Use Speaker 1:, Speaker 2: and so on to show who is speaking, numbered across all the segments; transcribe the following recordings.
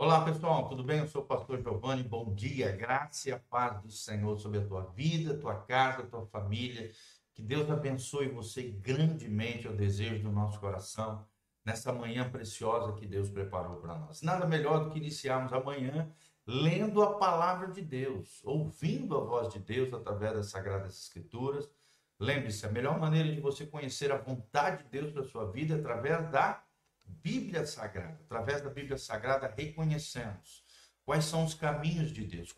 Speaker 1: Olá pessoal, tudo bem? Eu sou o pastor Giovanni. Bom dia, graça e a paz do Senhor sobre a tua vida, tua casa, tua família. Que Deus abençoe você grandemente, é o desejo do nosso coração, nessa manhã preciosa que Deus preparou para nós. Nada melhor do que iniciarmos amanhã lendo a palavra de Deus, ouvindo a voz de Deus através das Sagradas Escrituras. Lembre-se, a melhor maneira de você conhecer a vontade de Deus para sua vida é através da Bíblia Sagrada, através da Bíblia Sagrada, reconhecemos quais são os caminhos de Deus,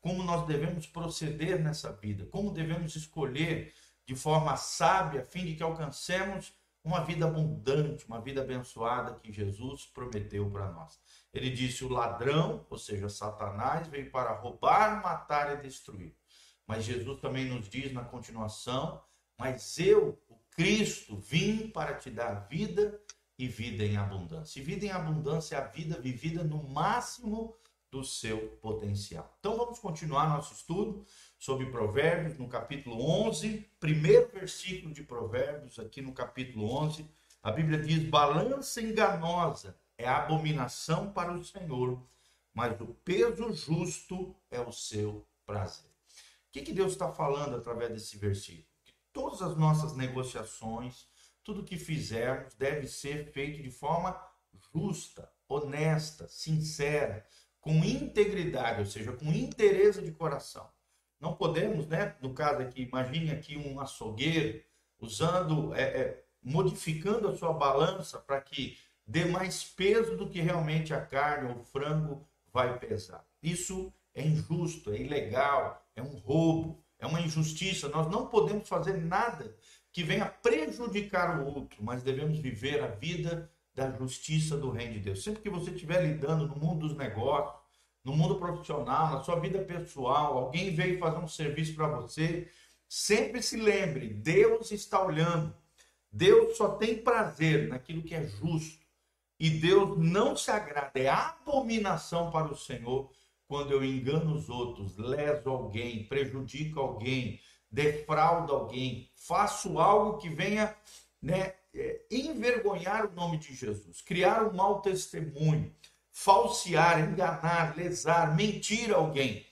Speaker 1: como nós devemos proceder nessa vida, como devemos escolher de forma sábia, a fim de que alcancemos uma vida abundante, uma vida abençoada que Jesus prometeu para nós. Ele disse: o ladrão, ou seja, Satanás, veio para roubar, matar e destruir. Mas Jesus também nos diz na continuação: Mas eu, o Cristo, vim para te dar vida e vida em abundância. E vida em abundância é a vida vivida no máximo do seu potencial. Então vamos continuar nosso estudo sobre Provérbios no capítulo 11, primeiro versículo de Provérbios, aqui no capítulo 11. A Bíblia diz: balança enganosa é abominação para o Senhor, mas o peso justo é o seu prazer. O que, que Deus está falando através desse versículo? Que todas as nossas negociações, tudo que fizermos deve ser feito de forma justa, honesta, sincera, com integridade, ou seja, com interesse de coração. Não podemos, né? No caso aqui, imagine aqui um açougueiro usando, é, é, modificando a sua balança para que dê mais peso do que realmente a carne ou o frango vai pesar. Isso é injusto, é ilegal, é um roubo, é uma injustiça. Nós não podemos fazer nada que venha prejudicar o outro, mas devemos viver a vida da justiça do reino de Deus. Sempre que você estiver lidando no mundo dos negócios, no mundo profissional, na sua vida pessoal, alguém veio fazer um serviço para você, sempre se lembre, Deus está olhando. Deus só tem prazer naquilo que é justo. E Deus não se agrada, é abominação para o Senhor quando eu engano os outros, leso alguém, prejudico alguém, defraudo alguém, faço algo que venha né, é, envergonhar o nome de Jesus, criar um mau testemunho, falsear, enganar, lesar, mentir alguém.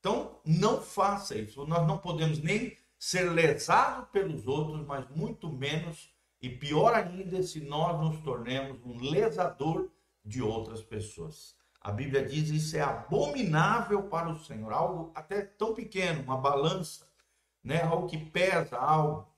Speaker 1: Então, não faça isso. Nós não podemos nem ser lesados pelos outros, mas muito menos, e pior ainda, se nós nos tornemos um lesador de outras pessoas. A Bíblia diz isso é abominável para o Senhor, algo até tão pequeno, uma balança né? algo que pesa, algo.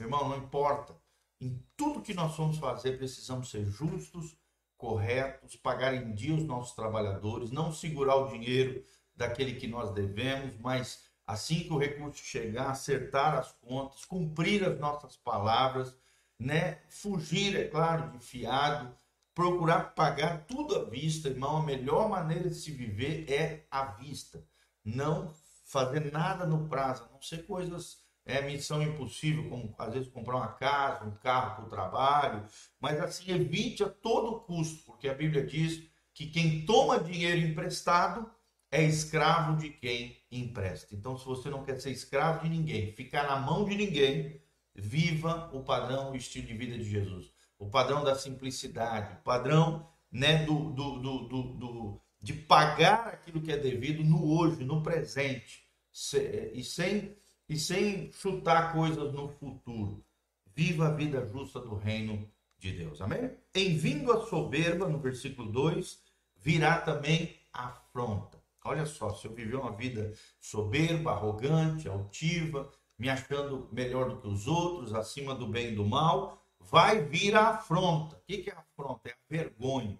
Speaker 1: Irmão, não importa. Em tudo que nós vamos fazer, precisamos ser justos, corretos, pagar em dia os nossos trabalhadores, não segurar o dinheiro daquele que nós devemos, mas assim que o recurso chegar, acertar as contas, cumprir as nossas palavras, né? Fugir, é claro, de fiado, procurar pagar tudo à vista, irmão. A melhor maneira de se viver é à vista. Não fazer nada no prazo, a não ser coisas, é missão impossível, como às vezes comprar uma casa, um carro para o trabalho, mas assim, evite a todo custo, porque a Bíblia diz que quem toma dinheiro emprestado é escravo de quem empresta. Então, se você não quer ser escravo de ninguém, ficar na mão de ninguém, viva o padrão, o estilo de vida de Jesus. O padrão da simplicidade, o padrão né, do, do, do, do, de pagar aquilo que é devido no hoje, no presente e sem, e sem chutar coisas no futuro. Viva a vida justa do reino de Deus. Amém? Em vindo a soberba, no versículo 2, virá também a afronta. Olha só, se eu viver uma vida soberba, arrogante, altiva, me achando melhor do que os outros, acima do bem e do mal, vai vir a afronta. O que é a afronta? É a vergonha.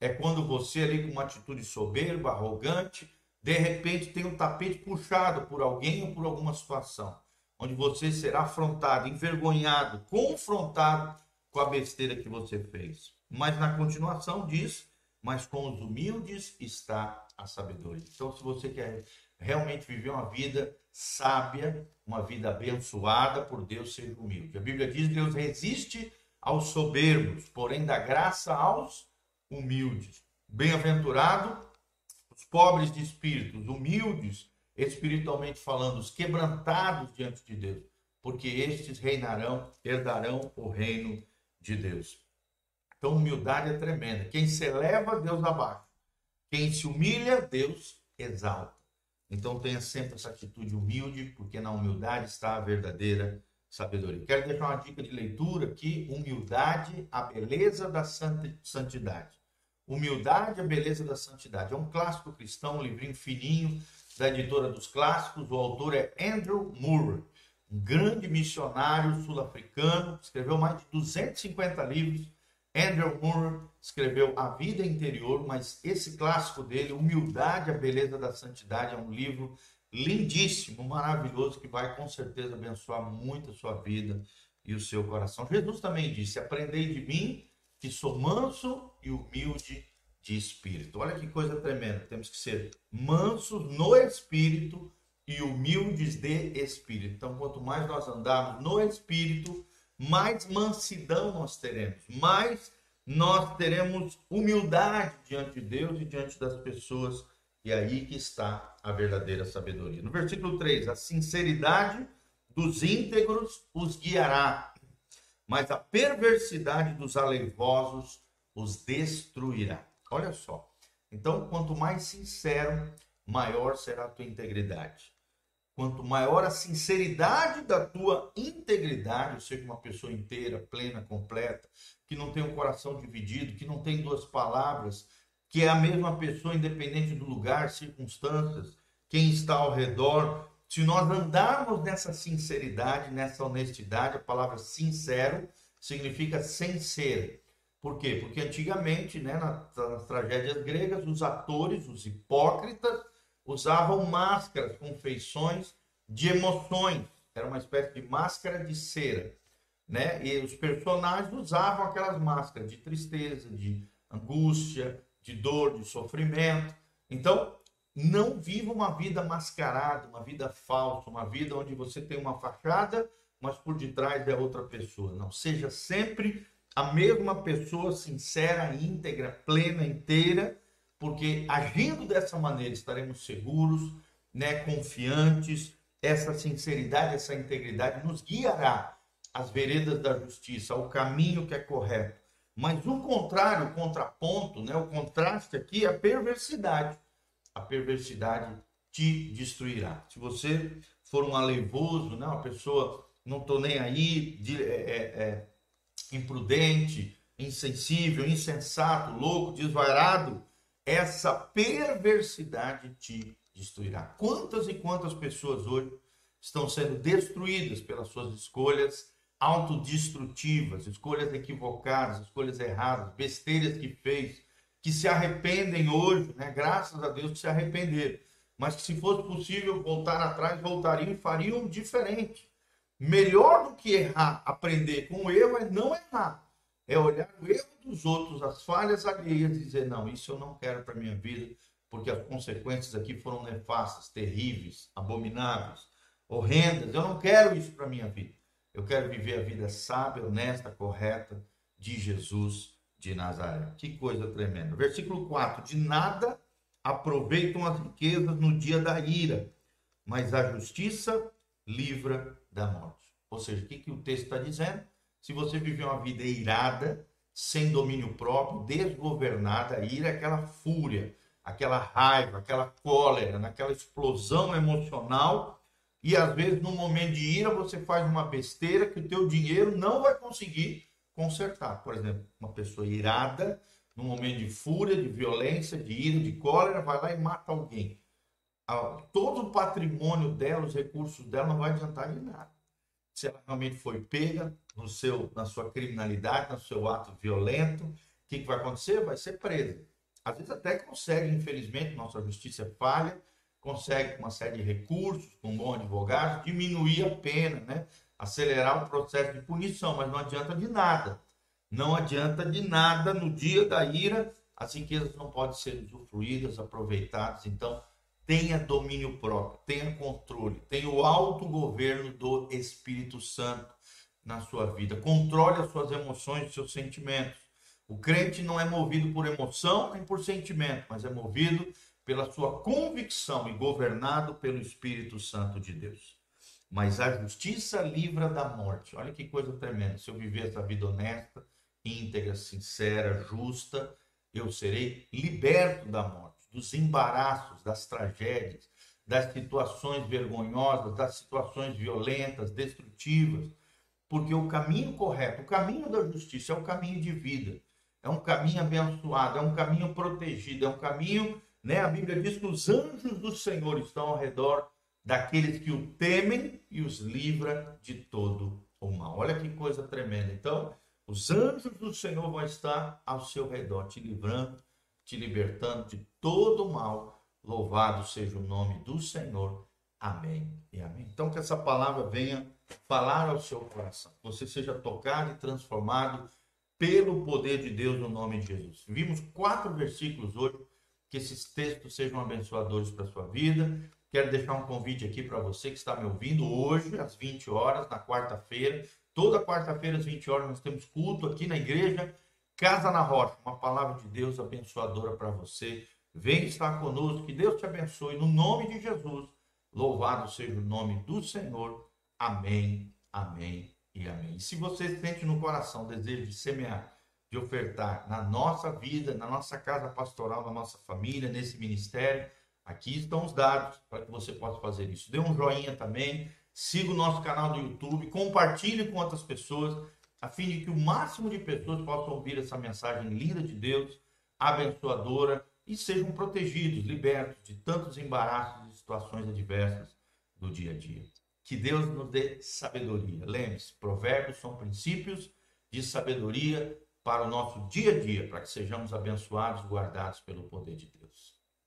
Speaker 1: É quando você ali com uma atitude soberba, arrogante, de repente tem um tapete puxado por alguém ou por alguma situação, onde você será afrontado, envergonhado, confrontado com a besteira que você fez. Mas na continuação diz: mas com os humildes está a sabedoria. Então, se você quer realmente viver uma vida sábia, uma vida abençoada por Deus, seja humilde. A Bíblia diz: Deus resiste aos soberbos, porém dá graça aos humildes. Bem-aventurado pobres de espírito, humildes, espiritualmente falando, os quebrantados diante de Deus, porque estes reinarão, herdarão o reino de Deus. Então, humildade é tremenda. Quem se eleva, Deus abaixa. Quem se humilha, Deus exalta. Então tenha sempre essa atitude humilde, porque na humildade está a verdadeira sabedoria. Quero deixar uma dica de leitura aqui: humildade, a beleza da santidade. Humildade, a beleza da santidade. É um clássico cristão, um livrinho fininho da editora dos clássicos. O autor é Andrew Moore, um grande missionário sul-africano, escreveu mais de 250 livros. Andrew Moore escreveu A Vida Interior, mas esse clássico dele, Humildade, a Beleza da Santidade, é um livro lindíssimo, maravilhoso, que vai com certeza abençoar muito a sua vida e o seu coração. Jesus também disse: Aprendei de mim, que sou manso e humilde de espírito. Olha que coisa tremenda. Temos que ser mansos no espírito e humildes de espírito. Então, quanto mais nós andarmos no espírito, mais mansidão nós teremos, mais nós teremos humildade diante de Deus e diante das pessoas. E aí que está a verdadeira sabedoria. No versículo 3, a sinceridade dos íntegros os guiará, mas a perversidade dos aleivosos os destruirá. Olha só. Então, quanto mais sincero, maior será a tua integridade. Quanto maior a sinceridade da tua integridade, ou seja, uma pessoa inteira, plena, completa, que não tem um coração dividido, que não tem duas palavras, que é a mesma pessoa independente do lugar, circunstâncias, quem está ao redor, se nós andarmos nessa sinceridade, nessa honestidade, a palavra sincero significa sem ser. Por quê? Porque antigamente, né, nas, nas tragédias gregas, os atores, os hipócritas, usavam máscaras com feições de emoções. Era uma espécie de máscara de cera. Né? E os personagens usavam aquelas máscaras de tristeza, de angústia, de dor, de sofrimento. Então, não viva uma vida mascarada, uma vida falsa, uma vida onde você tem uma fachada, mas por detrás é outra pessoa. Não, seja sempre a mesma pessoa sincera, íntegra, plena, inteira, porque agindo dessa maneira estaremos seguros, né, confiantes. Essa sinceridade, essa integridade nos guiará às veredas da justiça, ao caminho que é correto. Mas o contrário, o contraponto, né, o contraste aqui é a perversidade a perversidade te destruirá. Se você for um aleivoso, né, uma pessoa não estou nem aí, de, é, é, é, imprudente, insensível, insensato, louco, desvairado, essa perversidade te destruirá. Quantas e quantas pessoas hoje estão sendo destruídas pelas suas escolhas autodestrutivas, escolhas equivocadas, escolhas erradas, besteiras que fez, que se arrependem hoje, né? graças a Deus que se arrependeram, mas que se fosse possível voltar atrás, voltariam e fariam diferente. Melhor do que errar, aprender com o erro é não errar. É olhar o erro dos outros, as falhas alheias e dizer, não, isso eu não quero para minha vida, porque as consequências aqui foram nefastas, terríveis, abomináveis, horrendas. Eu não quero isso para minha vida. Eu quero viver a vida sábia, honesta, correta de Jesus de Nazaré. Que coisa tremenda. Versículo 4: De nada aproveitam as riquezas no dia da ira, mas a justiça livra da morte. Ou seja, o que, que o texto está dizendo? Se você viver uma vida irada, sem domínio próprio, desgovernada, a ira é aquela fúria, aquela raiva, aquela cólera, naquela explosão emocional, e às vezes no momento de ira você faz uma besteira que o teu dinheiro não vai conseguir consertar. Por exemplo, uma pessoa irada, num momento de fúria, de violência, de ira, de cólera, vai lá e mata alguém. Todo o patrimônio dela, os recursos dela, não vai adiantar de nada. Se ela realmente foi pega no seu, na sua criminalidade, no seu ato violento, o que, que vai acontecer? Vai ser presa. Às vezes até consegue, infelizmente, nossa justiça é falha, consegue com uma série de recursos, com um bom advogado, diminuir a pena, né? Acelerar o processo de punição, mas não adianta de nada. Não adianta de nada no dia da ira, as riquezas não podem ser usufruídas, aproveitadas. Então, tenha domínio próprio, tenha controle, tenha o autogoverno do Espírito Santo na sua vida. Controle as suas emoções, seus sentimentos. O crente não é movido por emoção nem por sentimento, mas é movido pela sua convicção e governado pelo Espírito Santo de Deus mas a justiça livra da morte. Olha que coisa tremenda. Se eu viver essa vida honesta, íntegra, sincera, justa, eu serei liberto da morte. dos embaraços, das tragédias, das situações vergonhosas, das situações violentas, destrutivas, porque o caminho correto, o caminho da justiça é o caminho de vida, é um caminho abençoado, é um caminho protegido, é um caminho, né? A Bíblia diz que os anjos do Senhor estão ao redor daqueles que o temem e os livra de todo o mal. Olha que coisa tremenda. Então, os anjos do Senhor vão estar ao seu redor, te livrando, te libertando de todo o mal. Louvado seja o nome do Senhor. Amém e amém. Então, que essa palavra venha falar ao seu coração. Que você seja tocado e transformado pelo poder de Deus no nome de Jesus. Vimos quatro versículos hoje. Que esses textos sejam abençoadores para a sua vida. Quero deixar um convite aqui para você que está me ouvindo hoje, às 20 horas, na quarta-feira. Toda quarta-feira, às 20 horas, nós temos culto aqui na igreja Casa na Rocha. Uma palavra de Deus abençoadora para você. Vem estar conosco, que Deus te abençoe. No nome de Jesus, louvado seja o nome do Senhor. Amém, amém e amém. E se você sente no coração o desejo de semear, de ofertar na nossa vida, na nossa casa pastoral, na nossa família, nesse ministério, Aqui estão os dados para que você possa fazer isso. Dê um joinha também, siga o nosso canal do YouTube, compartilhe com outras pessoas, a fim de que o máximo de pessoas possam ouvir essa mensagem linda de Deus, abençoadora, e sejam protegidos, libertos de tantos embaraços e situações adversas do dia a dia. Que Deus nos dê sabedoria. Lembre-se, provérbios são princípios de sabedoria para o nosso dia a dia, para que sejamos abençoados, guardados pelo poder de Deus.